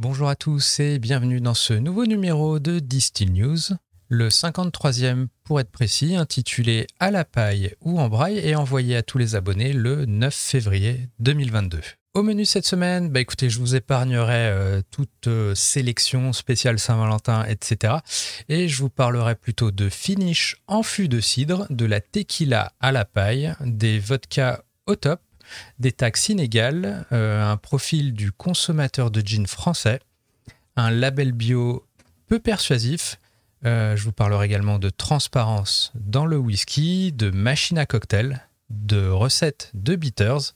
Bonjour à tous et bienvenue dans ce nouveau numéro de Distill News, le 53e pour être précis, intitulé À la paille ou en braille et envoyé à tous les abonnés le 9 février 2022. Au menu cette semaine, bah écoutez, je vous épargnerai euh, toute euh, sélection spéciale Saint-Valentin, etc. Et je vous parlerai plutôt de finish en fût de cidre, de la tequila à la paille, des vodkas au top, des taxes inégales, euh, un profil du consommateur de gin français, un label bio peu persuasif. je vous parlerai également de transparence dans le whisky, de machine à cocktail, de recettes de bitters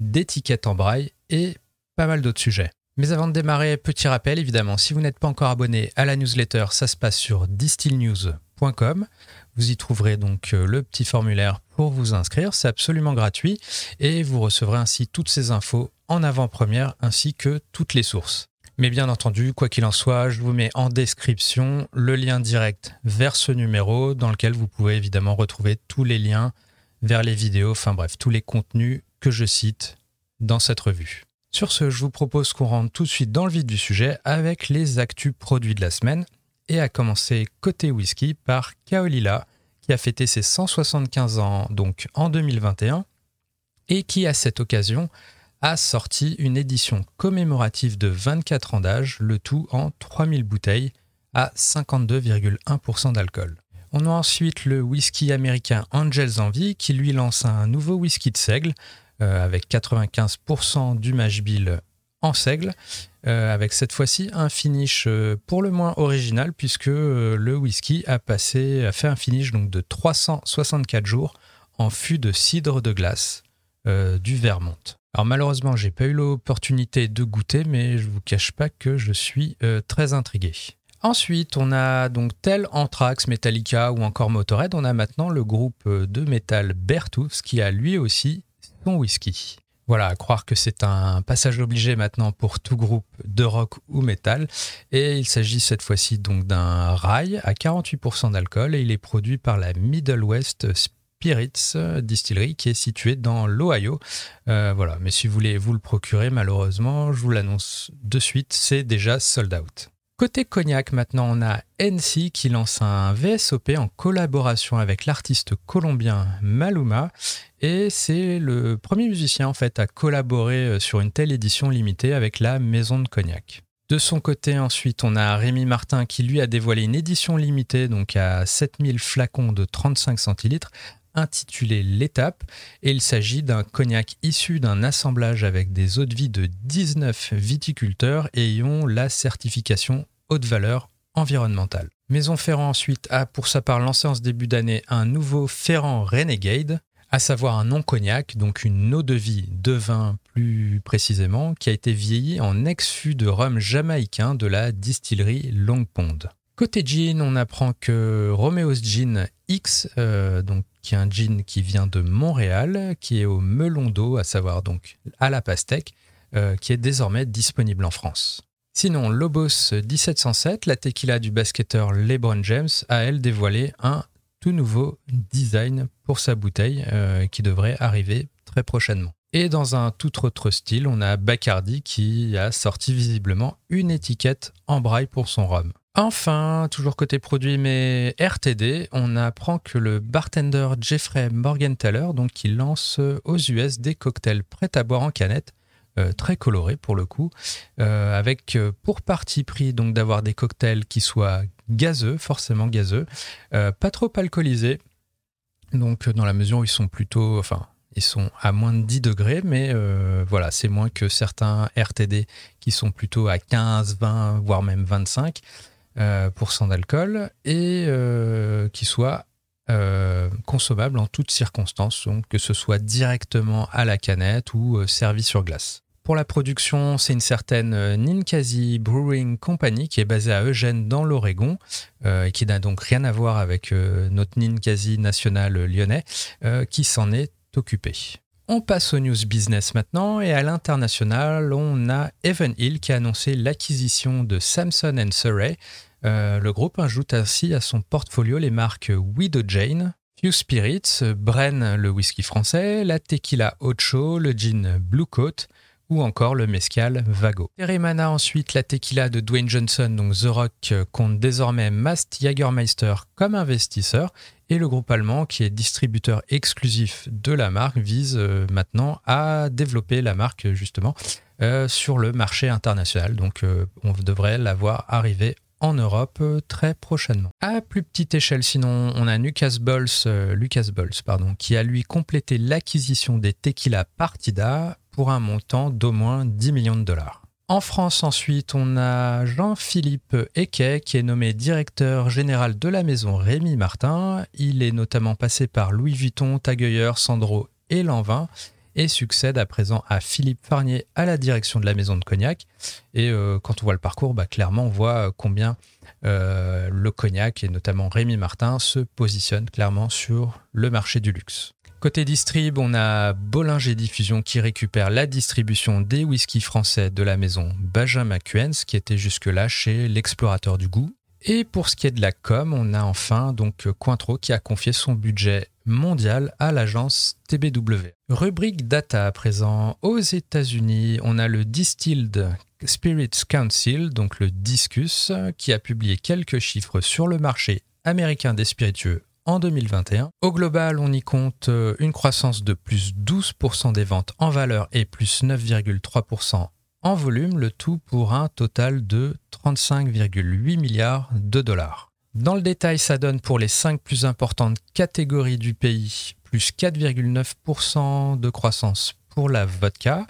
d'étiquettes en braille et pas mal d'autres sujets. Mais avant de démarrer, petit rappel évidemment, si vous n'êtes pas encore abonné à la newsletter, ça se passe sur distillnews.com. Vous y trouverez donc euh, le petit formulaire pour vous inscrire, c'est absolument gratuit et vous recevrez ainsi toutes ces infos en avant-première ainsi que toutes les sources. Mais bien entendu, quoi qu'il en soit, je vous mets en description le lien direct vers ce numéro dans lequel vous pouvez évidemment retrouver tous les liens vers les vidéos, enfin bref, tous les contenus que je cite dans cette revue. Sur ce, je vous propose qu'on rentre tout de suite dans le vif du sujet avec les actus produits de la semaine et à commencer côté whisky par Kaolila qui a fêté ses 175 ans donc en 2021 et qui à cette occasion a sorti une édition commémorative de 24 ans d'âge, le tout en 3000 bouteilles à 52,1% d'alcool. On a ensuite le whisky américain Angel's Envy qui lui lance un nouveau whisky de seigle avec 95% du mash bill en seigle, euh, avec cette fois-ci un finish euh, pour le moins original puisque le whisky a passé, a fait un finish donc de 364 jours en fût de cidre de glace du Vermont. Alors malheureusement, j'ai pas eu l'opportunité de goûter, mais je vous cache pas que je suis très intrigué. Ensuite, on a donc tel Anthrax, Metallica ou encore Motorhead. On a maintenant le groupe de métal Bertous qui a lui aussi whisky. Voilà, à croire que c'est un passage obligé maintenant pour tout groupe de rock ou métal. Et il s'agit cette fois-ci donc d'un rail à 48% d'alcool et il est produit par la Middle West Spirits Distillery qui est située dans l'Ohio. Euh, voilà, mais si vous voulez vous le procurer, malheureusement, je vous l'annonce de suite, c'est déjà sold out. Côté cognac, maintenant, on a NC qui lance un VSOP en collaboration avec l'artiste colombien Maluma. Et c'est le premier musicien, en fait, à collaborer euh, sur une telle édition limitée avec la maison de cognac. De son côté, ensuite, on a Rémi Martin qui, lui, a dévoilé une édition limitée, donc à 7000 flacons de 35 centilitres, intitulée L'étape. Et il s'agit d'un cognac issu d'un assemblage avec des eaux de vie de 19 viticulteurs ayant la certification haute valeur environnementale. Maison Ferrand ensuite a pour sa part lancé en ce début d'année un nouveau Ferrand Renegade, à savoir un non-cognac, donc une eau de vie de vin plus précisément, qui a été vieilli en ex-fût de rhum jamaïcain de la distillerie Long Pond. Côté gin, on apprend que Romeo's Gin X, euh, donc, qui est un gin qui vient de Montréal, qui est au melon d'eau, à savoir donc à la pastèque, euh, qui est désormais disponible en France. Sinon, Lobos 1707, la tequila du basketteur LeBron James, a elle dévoilé un tout nouveau design pour sa bouteille euh, qui devrait arriver très prochainement. Et dans un tout autre style, on a Bacardi qui a sorti visiblement une étiquette en braille pour son rhum. Enfin, toujours côté produit mais RTD, on apprend que le bartender Jeffrey Morgenthaler, donc qui lance aux US des cocktails prêts à boire en canette, euh, très coloré pour le coup, euh, avec euh, pour parti pris donc d'avoir des cocktails qui soient gazeux, forcément gazeux, pas trop alcoolisés, donc dans la mesure où ils sont plutôt, enfin ils sont à moins de 10 degrés, mais voilà, c'est moins que certains RTD qui sont plutôt à 15, 20, voire même 25 d'alcool et qui soient consommables en toutes circonstances, que ce soit directement à la canette ou servi sur glace. Pour la production, c'est une certaine euh, Ninkasi Brewing Company qui est basée à Eugène dans l'Oregon euh, et qui n'a donc rien à voir avec euh, notre Ninkasi national lyonnais qui s'en est occupé. On passe aux news business maintenant et à l'international, on a Evan Hill qui a annoncé l'acquisition de Samson Surrey. le groupe ajoute ainsi à son portfolio les marques Widow Jane, Few Spirits, Bren le whisky français, la tequila Ocho, le gin Blue Coat, ou encore le Mescal Vago. Teremana ensuite, la tequila de Dwayne Johnson, donc The Rock, compte désormais Mast Jagermeister comme investisseur et le groupe allemand, qui est distributeur exclusif de la marque, vise euh, maintenant à développer la marque justement euh, sur le marché international. Donc euh, on devrait la voir arriver en Europe très prochainement. À plus petite échelle, sinon, on a Lucas Bols, Lucas Bols pardon, qui a lui complété l'acquisition des Tequila Partida pour un montant d'au moins 10 millions de dollars. En France, ensuite, on a Jean-Philippe Equet, qui est nommé directeur général de la maison Rémy Martin. Il est notamment passé par Louis Vuitton, Tag Sandro et Lanvin et succède à présent à Philippe Farnier à la direction de la maison de cognac. Et euh, quand on voit le parcours, bah, clairement, on voit combien euh, le cognac et notamment Rémy Martin se positionnent clairement sur le marché du luxe. Côté distrib, on a Bollinger Diffusion qui récupère la distribution des whiskies français de la maison Benjamin Quens, qui était jusque-là chez l'explorateur du goût. Et pour ce qui est de la com, on a enfin donc Cointreau qui a confié son budget mondial à l'agence TBW. Rubrique data à présent. Aux États-Unis, on a le Distilled Spirits Council, donc le Discus, qui a publié quelques chiffres sur le marché américain des spiritueux en 2021. Au global, on y compte euh, une croissance de plus 12% des ventes en valeur et plus 9,3% en volume, le tout pour un total de 35,8 milliards de dollars. Dans le détail, ça donne pour les 5 plus importantes catégories du pays plus 4,9% de croissance pour la vodka,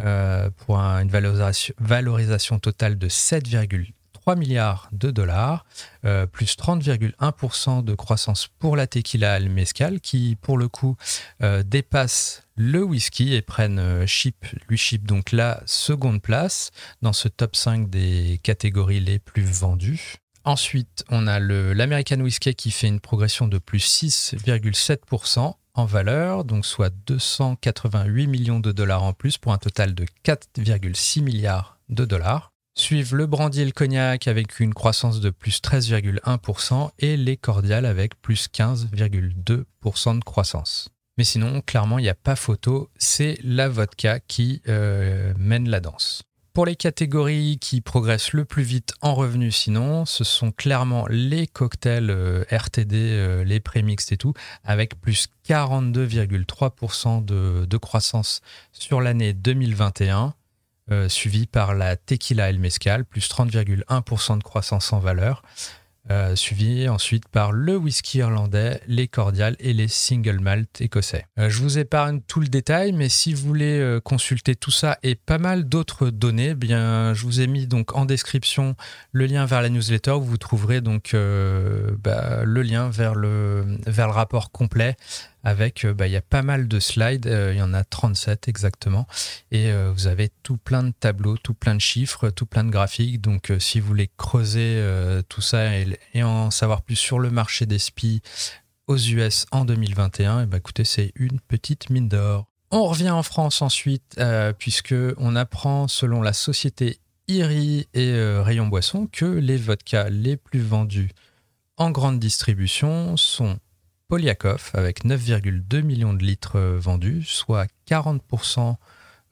euh, pour une valorisation, totale de 7,3%. 3 milliards de dollars, euh, plus 30,1% de croissance pour la tequila al mezcal, qui pour le coup euh, dépasse le whisky et prennent euh, chip, lui chip donc la seconde place dans ce top 5 des catégories les plus vendues. Ensuite, on a l'American Whiskey qui fait une progression de plus 6,7% en valeur, donc soit 288 millions de dollars en plus pour un total de 4,6 milliards de dollars. Suivent le brandy et le cognac avec une croissance de plus 13,1% et les cordiales avec plus 15,2% de croissance. Mais sinon, clairement, il n'y a pas photo, c'est la vodka qui euh, mène la danse. Pour les catégories qui progressent le plus vite en revenus, sinon, ce sont clairement les cocktails euh, RTD, euh, les prémixes et tout, avec plus 42,3% de, de croissance sur l'année 2021. Euh, suivi par la tequila el mezcal, plus 30,1% de croissance en valeur, euh, suivi ensuite par le whisky irlandais, les cordiales et les single malt écossais. Euh, je vous épargne tout le détail, mais si vous voulez consulter tout ça et pas mal d'autres données, eh bien, je vous ai mis donc en description le lien vers la newsletter où vous trouverez donc bah, le lien le, vers le rapport complet avec, euh, bah, il y a pas mal de slides, euh, il y en a 37 exactement, et euh, vous avez tout plein de tableaux, tout plein de chiffres, tout plein de graphiques. Donc, si vous voulez creuser tout ça et, en savoir plus sur le marché des SPI aux US en 2021, et bah, écoutez, c'est une petite mine d'or. On revient en France ensuite, puisque on apprend, selon la société IRI et Rayon Boisson, que les vodkas les plus vendus en grande distribution sont Polyakov avec 9,2 millions de litres euh, vendus, soit 40%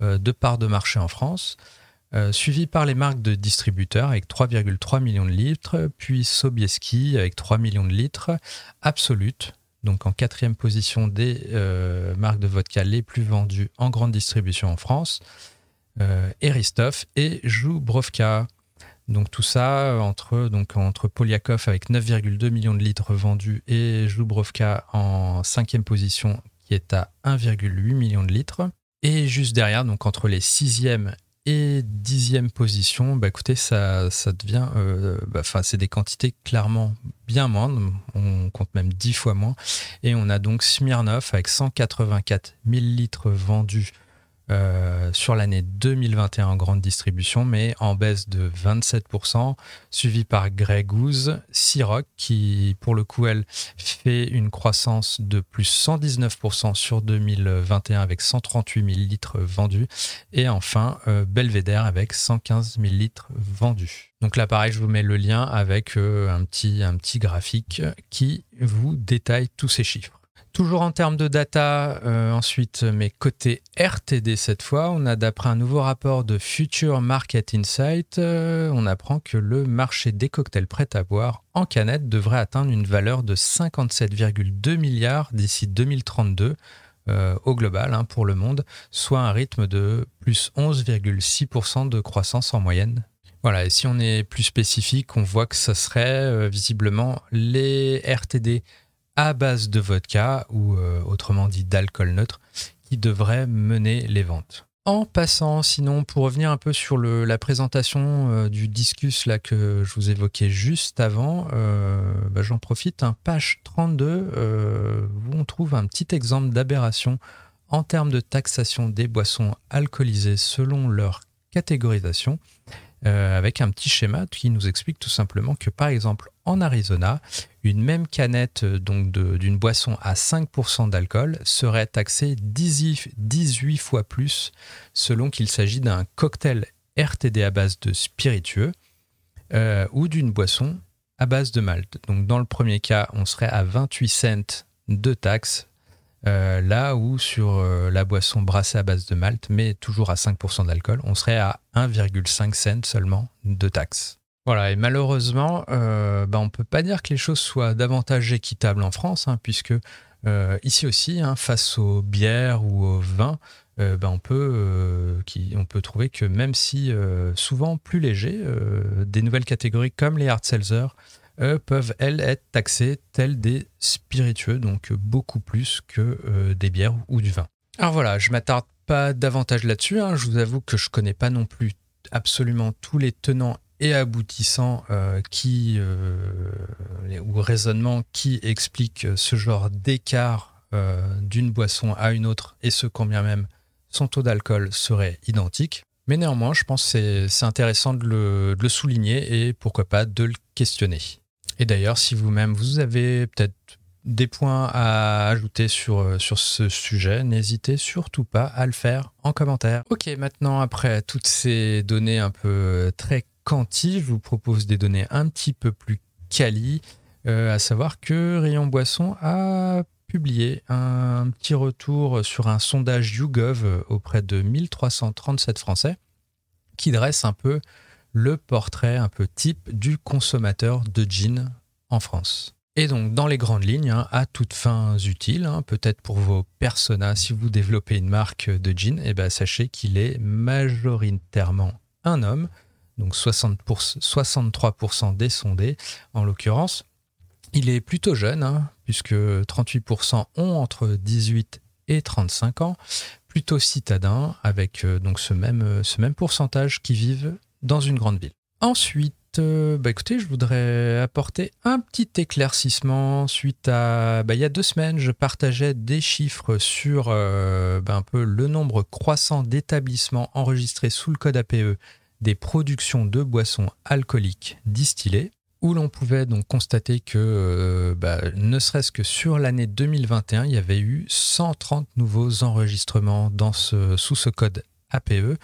euh, de part de marché en France, euh, suivi par les marques de distributeurs avec 3,3 millions de litres, puis Sobieski avec 3 millions de litres, Absolute, donc en quatrième position des marques de vodka les plus vendues en grande distribution en France, Eristoff et Joubrovka. Donc tout ça entre, donc entre Polyakov avec 9,2 millions de litres vendus et Jubrovka en cinquième position qui est à 1,8 million de litres. Et juste derrière, donc entre les sixième et dixième position, bah écoutez, ça, ça devient, euh, bah, enfin c'est des quantités clairement bien moindres, on compte même 10 fois moins. Et on a donc Smirnov avec 184 000 litres vendus euh, sur l'année 2021 en grande distribution, mais en baisse de 27%, suivi par Grey Goose, Ciroc, qui pour le coup, elle fait une croissance de plus 119% sur 2021 avec 138 000 litres vendus, et enfin euh, Belvedere avec 115 000 litres vendus. Donc là, pareil, je vous mets le lien avec euh, un, petit, un petit graphique qui vous détaille tous ces chiffres. Toujours en termes de data, euh, ensuite, mais côté RTD cette fois, on a d'après un nouveau rapport de Future Market Insight, euh, on apprend que le marché des cocktails prêts à boire en canette devrait atteindre une valeur de 57,2 milliards d'ici 2032 euh, au global hein, pour le monde, soit un rythme de plus 11,6% de croissance en moyenne. Voilà, et si on est plus spécifique, on voit que ça serait visiblement les RTD à base de vodka ou euh, autrement dit d'alcool neutre qui devrait mener les ventes. En passant, sinon, pour revenir un peu sur la présentation euh, du discus là que je vous évoquais juste avant, euh, bah, j'en profite. hein, page 32, où on trouve un petit exemple d'aberration en termes de taxation des boissons alcoolisées selon leur catégorisation. Euh, avec un petit schéma qui nous explique tout simplement que par exemple en Arizona, une même canette euh, donc d'une boisson à 5% d'alcool serait taxée 18 fois plus selon qu'il s'agit d'un cocktail RTD à base de spiritueux euh, ou d'une boisson à base de malt. Donc dans le premier cas, on serait à 28 cents de taxes euh, là où sur euh, la boisson brassée à base de malt, mais toujours à 5% d'alcool, on serait à 1,5 cent seulement de taxes. Voilà, et malheureusement, euh, bah, on ne peut pas dire que les choses soient davantage équitables en France, hein, puisque ici aussi, hein, face aux bières ou aux vins, bah, on, peut, trouver que même si souvent plus légers, des nouvelles catégories comme les hard seltzer, peuvent, elles, être taxées telles des spiritueux, donc beaucoup plus que euh, des bières ou du vin. Alors voilà, je m'attarde pas davantage là-dessus. Hein. Je vous avoue que je connais pas non plus absolument tous les tenants et aboutissants euh, qui euh, ou raisonnements qui expliquent ce genre d'écart d'une boisson à une autre et ce combien même son taux d'alcool serait identique. Mais néanmoins, je pense que c'est intéressant de le, souligner et pourquoi pas de le questionner. Et d'ailleurs, si vous-même, vous avez peut-être des points à ajouter sur, euh, sur ce sujet, n'hésitez surtout pas à le faire en commentaire. Ok, maintenant, après toutes ces données un peu euh, très quanti, je vous propose des données un petit peu plus quali, euh, à savoir que Rayon Boisson a publié un petit retour sur un sondage YouGov auprès de 1337 Français qui dresse un peu le portrait un peu type du consommateur de jeans en France. Et donc, dans les grandes lignes, hein, à toutes fins utiles, hein, peut-être pour vos personas, si vous développez une marque de jeans, eh ben, sachez qu'il est majoritairement un homme, donc 63% des sondés en l'occurrence. Il est plutôt jeune, hein, puisque 38% ont entre 18 et 35 ans, plutôt citadin, avec euh, donc ce même, ce même pourcentage qui vivent dans une grande ville. Ensuite, euh, bah écoutez, je voudrais apporter un petit éclaircissement suite à. Bah, il y a deux semaines, je partageais des chiffres sur euh, bah, un peu le nombre croissant d'établissements enregistrés sous le code APE des productions de boissons alcooliques distillées, où l'on pouvait donc constater que, euh, bah, ne serait-ce que sur l'année 2021, il y avait eu 130 nouveaux enregistrements dans ce, sous ce code APE.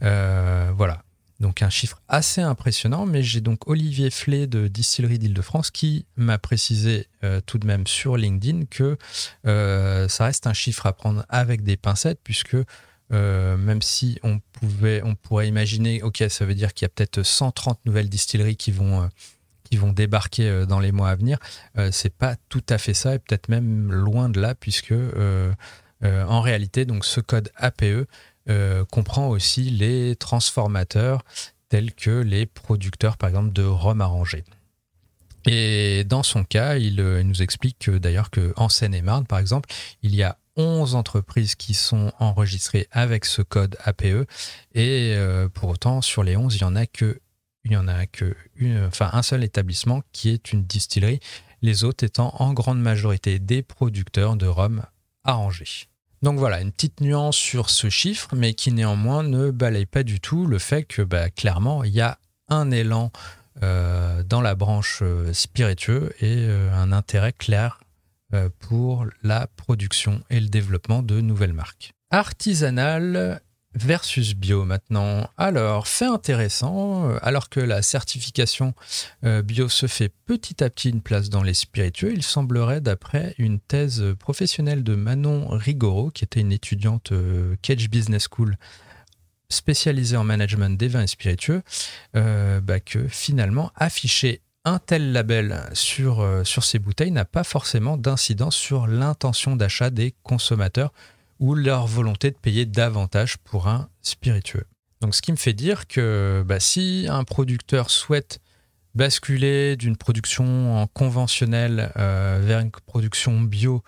voilà. Donc un chiffre assez impressionnant, mais j'ai donc Olivier Flé de Distillerie d'Île-de-France qui m'a précisé euh, tout de même sur LinkedIn que euh, ça reste un chiffre à prendre avec des pincettes, puisque euh, même si on, pouvait, on pourrait imaginer, ok, ça veut dire qu'il y a peut-être 130 nouvelles distilleries qui vont, qui vont débarquer dans les mois à venir, c'est pas tout à fait ça, et peut-être même loin de là, puisque en réalité, donc ce code APE euh, comprend aussi les transformateurs tels que les producteurs, par exemple, de rhum arrangé. Et dans son cas, il, euh, nous explique d'ailleurs qu'en Seine-et-Marne, par exemple, il y a 11 entreprises qui sont enregistrées avec ce code APE. Et euh, pour autant, sur les 11, il n'y en a que, il y enfin, un seul établissement qui est une distillerie, les autres étant en grande majorité des producteurs de rhum arrangé. Donc voilà, une petite nuance sur ce chiffre, mais qui néanmoins ne balaye pas du tout le fait que bah, clairement, il y a un élan euh, dans la branche euh, spiritueux et euh, un intérêt clair pour la production et le développement de nouvelles marques. Artisanal, versus bio maintenant. Alors, fait intéressant, euh, alors que la certification euh, bio se fait petit à petit une place dans les spiritueux, il semblerait, d'après une thèse professionnelle de Manon Rigoro, qui était une étudiante euh, Cage Business School spécialisée en management des vins et spiritueux, bah, que finalement afficher un tel label sur ces bouteilles n'a pas forcément d'incidence sur l'intention d'achat des consommateurs ou leur volonté de payer davantage pour un spiritueux. Donc ce qui me fait dire que bah, si un producteur souhaite basculer d'une production conventionnelle euh, vers une production bio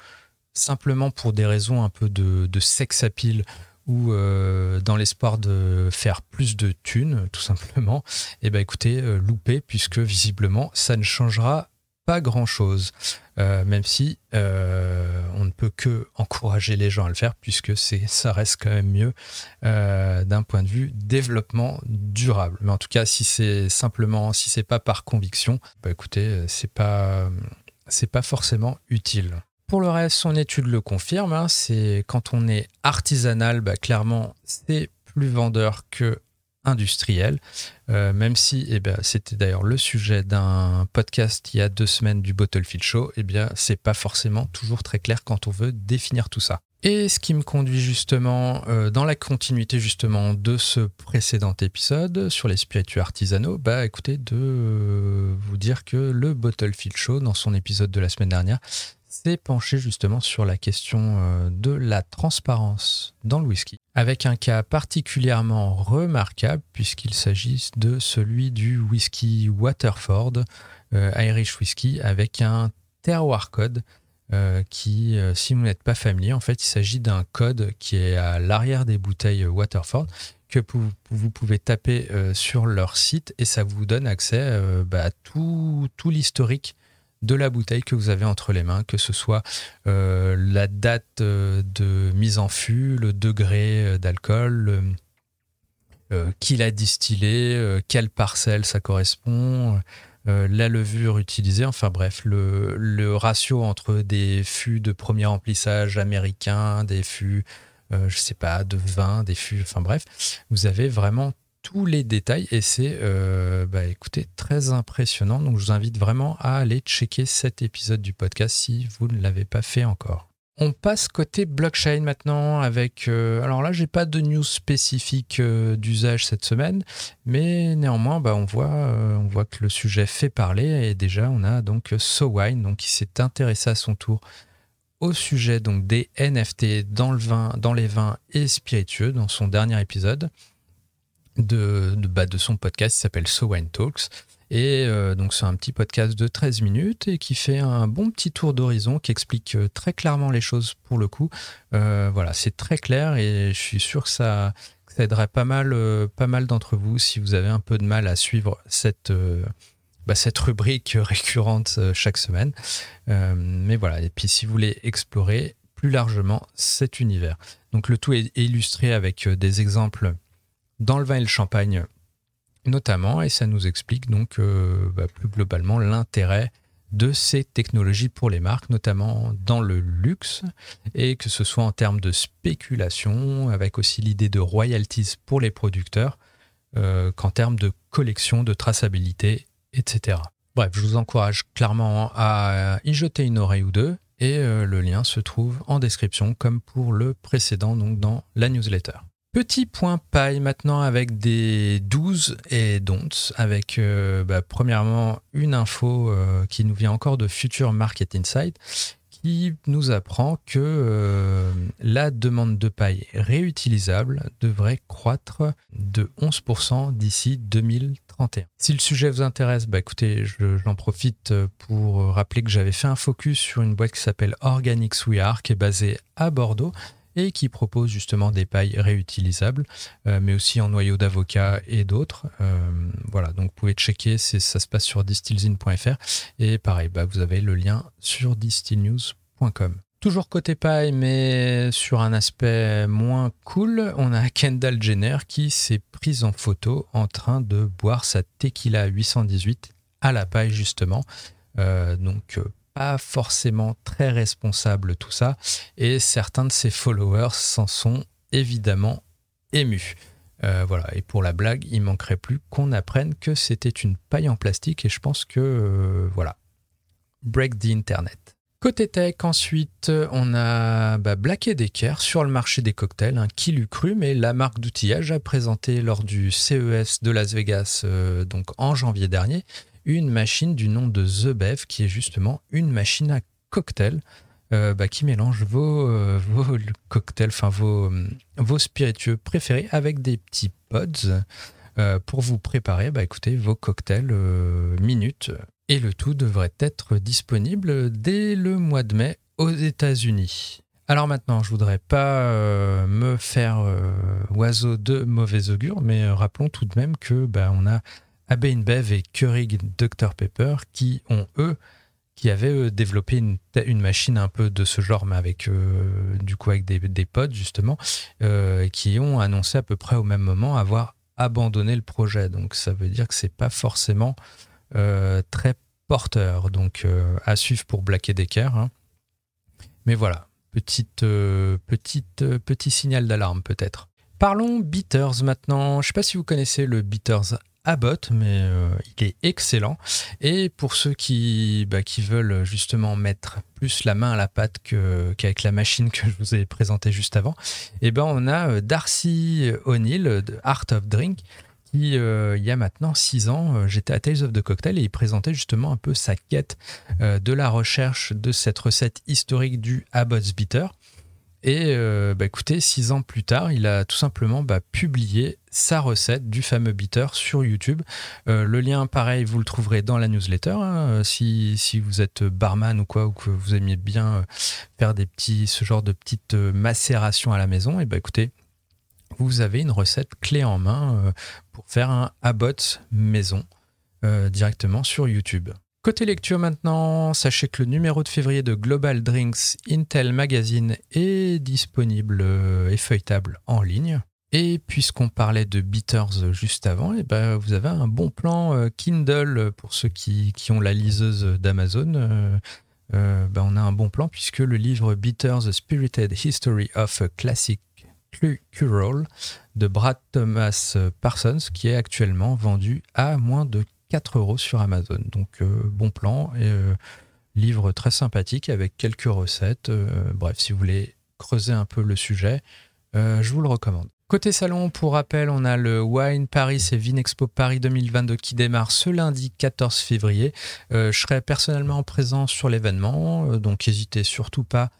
simplement pour des raisons un peu de, de sex appeal ou euh, dans l'espoir de faire plus de thunes, tout simplement, et eh ben écoutez, euh, puisque visiblement, ça ne changera grand-chose, euh, même si euh, on ne peut que encourager les gens à le faire, puisque c'est, ça reste quand même mieux euh, d'un point de vue développement durable. Mais en tout cas, si c'est simplement, si c'est pas par conviction, bah écoutez, c'est pas, c'est pas forcément utile. Pour le reste, son étude le confirme. Hein, c'est quand on est artisanal, bah, clairement, c'est plus vendeur que industriel, euh, même si eh bien, c'était d'ailleurs le sujet d'un podcast il y a deux semaines du Bottlefield Show, eh bien, c'est pas forcément toujours très clair quand on veut définir tout ça. Et ce qui me conduit justement euh, dans la continuité justement de ce précédent épisode sur les spiritueux artisanaux, bah écoutez, de vous dire que le Bottlefield Show, dans son épisode de la semaine dernière, s'est penché justement sur la question euh, de la transparence dans le whisky, avec un cas particulièrement remarquable puisqu'il s'agit de celui du whisky Waterford, euh, Irish Whisky, avec un terroir code euh, qui, si vous n'êtes pas familier, en fait, il s'agit d'un code qui est à l'arrière des bouteilles Waterford que vous, pouvez taper sur leur site et ça vous donne accès bah, à tout, tout l'historique de la bouteille que vous avez entre les mains, que ce soit euh, la date euh, de mise en fût, le degré euh, d'alcool, qui l'a distillé, quelle parcelle ça correspond, la levure utilisée, enfin bref, le, ratio entre des fûts de premier remplissage américain, des fûts, je sais pas, de vin, des fûts, enfin bref, vous avez vraiment tous les détails et c'est, euh, bah, écoutez, très impressionnant. Donc, je vous invite vraiment à aller checker cet épisode du podcast si vous ne l'avez pas fait encore. On passe côté blockchain maintenant avec. Euh, alors là, j'ai pas de news spécifique euh, d'usage cette semaine, mais néanmoins, bah, on voit, on voit que le sujet fait parler et déjà on a donc SoWine, donc qui s'est intéressé à son tour au sujet donc des NFT dans le vin, dans les vins et spiritueux dans son dernier épisode de, bah, de son podcast qui s'appelle So Wine Talks. Et euh, donc c'est un petit podcast de 13 minutes et qui fait un bon petit tour d'horizon, qui explique euh, très clairement les choses pour le coup. Euh, voilà, c'est très clair et je suis sûr que ça, ça aiderait pas mal, pas mal d'entre vous si vous avez un peu de mal à suivre cette, bah, cette rubrique récurrente chaque semaine. mais voilà, et puis si vous voulez explorer plus largement cet univers. Donc le tout est illustré avec des exemples dans le vin et le champagne notamment, et ça nous explique donc euh, bah, plus globalement l'intérêt de ces technologies pour les marques, notamment dans le luxe, et que ce soit en termes de spéculation, avec aussi l'idée de royalties pour les producteurs, euh, qu'en termes de collection, de traçabilité, etc. Bref, je vous encourage clairement à y jeter une oreille ou deux, et euh, le lien se trouve en description, comme pour le précédent, donc dans la newsletter. Petit point paille maintenant avec des 12 et don'ts, avec euh, bah, premièrement une info euh, qui nous vient encore de Future Market Insight, qui nous apprend que euh, la demande de paille réutilisable devrait croître de 11% d'ici 2031. Si le sujet vous intéresse, bah écoutez, j'en profite pour rappeler que j'avais fait un focus sur une boîte qui s'appelle Organics We Are, qui est basée à Bordeaux et qui propose justement des pailles réutilisables, euh, mais aussi en noyau d'avocat et d'autres. Euh, voilà, donc vous pouvez checker, ça se passe sur distillzine.fr et pareil, bah, vous avez le lien sur distillnews.com. Toujours côté paille, mais sur un aspect moins cool, on a Kendall Jenner qui s'est prise en photo en train de boire sa tequila 818 à la paille justement. Euh, donc forcément très responsable tout ça, et certains de ses followers s'en sont évidemment ému. voilà, et pour la blague, il manquerait plus qu'on apprenne que c'était une paille en plastique et je pense que voilà, break the internet. Côté tech, ensuite, on a bah, Black Decker sur le marché des cocktails. Hein, qui l'eût cru, mais la marque d'outillage a présenté lors du CES de Las Vegas, euh, donc en janvier dernier, une machine du nom de The Bev, qui est justement une machine à cocktail. Euh, bah, qui mélange vos, euh, vos cocktails, enfin vos, vos spiritueux préférés avec des petits pods pour vous préparer, bah, vos cocktails minutes et le tout devrait être disponible dès le mois de mai aux États-Unis. Alors maintenant, je voudrais pas euh, me faire euh, oiseau de mauvais augure, mais euh, rappelons tout de même que bah, on a Abbey Bev et Keurig Dr Pepper qui ont eux qui avaient développé une, machine un peu de ce genre, mais avec du coup avec des, des pods justement, qui ont annoncé à peu près au même moment avoir abandonné le projet. Donc ça veut dire que c'est pas forcément euh, très porteur. Donc euh, à suivre pour Black Decker. Hein. Mais voilà, petite, euh, petite, petit signal d'alarme peut-être. Parlons Bitters maintenant. Je ne sais pas si vous connaissez le Bitters Abbott, mais il est excellent. Et pour ceux qui, bah, qui veulent justement mettre plus la main à la pâte qu'avec la machine que je vous ai présentée juste avant, eh ben on a Darcy O'Neill de Art of Drink euh, il y a maintenant six ans, euh, j'étais à Tales of the Cocktail et il présentait justement un peu sa quête euh, de la recherche de cette recette historique du Abbott's Bitter. Et bah, écoutez, six ans plus tard, il a tout simplement bah, publié sa recette du fameux bitter sur YouTube. le lien, pareil, vous le trouverez dans la newsletter. Hein, si, si, vous êtes barman ou quoi, ou que vous aimiez bien faire des ce genre de petites macérations à la maison, et bah écoutez, vous avez une recette clé en main euh, pour faire un Abbott maison euh, directement sur YouTube. Côté lecture maintenant, sachez que le numéro de février de Global Drinks Intel Magazine est disponible euh, et feuilletable en ligne. Et puisqu'on parlait de bitters juste avant, eh ben vous avez un bon plan Kindle pour ceux qui, ont la liseuse d'Amazon. Ben, on a un bon plan puisque le livre Bitters Spirited History of a Classic Curl de Brad Thomas Parsons qui est actuellement vendu à moins de 4 euros sur Amazon. Donc euh, bon plan et euh, livre très sympathique avec quelques recettes. Euh, bref, si vous voulez creuser un peu le sujet, je vous le recommande. Côté salon, pour rappel, on a le Wine Paris et Vinexpo Paris 2022 qui démarre ce lundi 14 février. je serai personnellement présent sur l'événement, donc n'hésitez surtout pas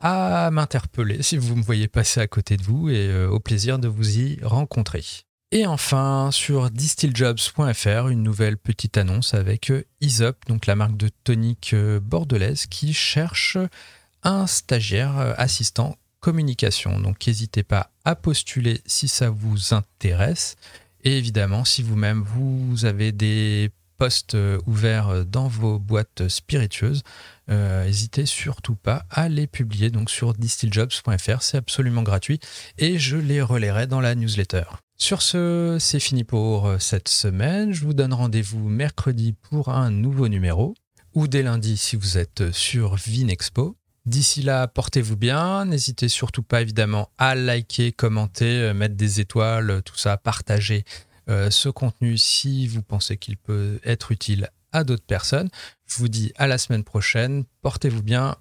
à m'interpeller si vous me voyez passer à côté de vous et au plaisir de vous y rencontrer. Et enfin, sur distilljobs.fr, une nouvelle petite annonce avec euh, Isop, donc la marque de tonique euh, bordelaise, qui cherche un stagiaire assistant communication. Donc n'hésitez pas à postuler si ça vous intéresse. Et évidemment, si vous-même vous avez des postes ouverts dans vos boîtes spiritueuses, euh, n'hésitez surtout pas à les publier donc sur distilljobs.fr, c'est absolument gratuit et je les relayerai dans la newsletter. Sur ce, c'est fini pour euh, cette semaine. Je vous donne rendez-vous mercredi pour un nouveau numéro ou dès lundi si vous êtes sur Vinexpo. D'ici là, portez-vous bien. N'hésitez surtout pas évidemment à liker, commenter, euh, mettre des étoiles, tout ça, partager ce contenu si vous pensez qu'il peut être utile à d'autres personnes. Je vous dis à la semaine prochaine. Portez-vous bien.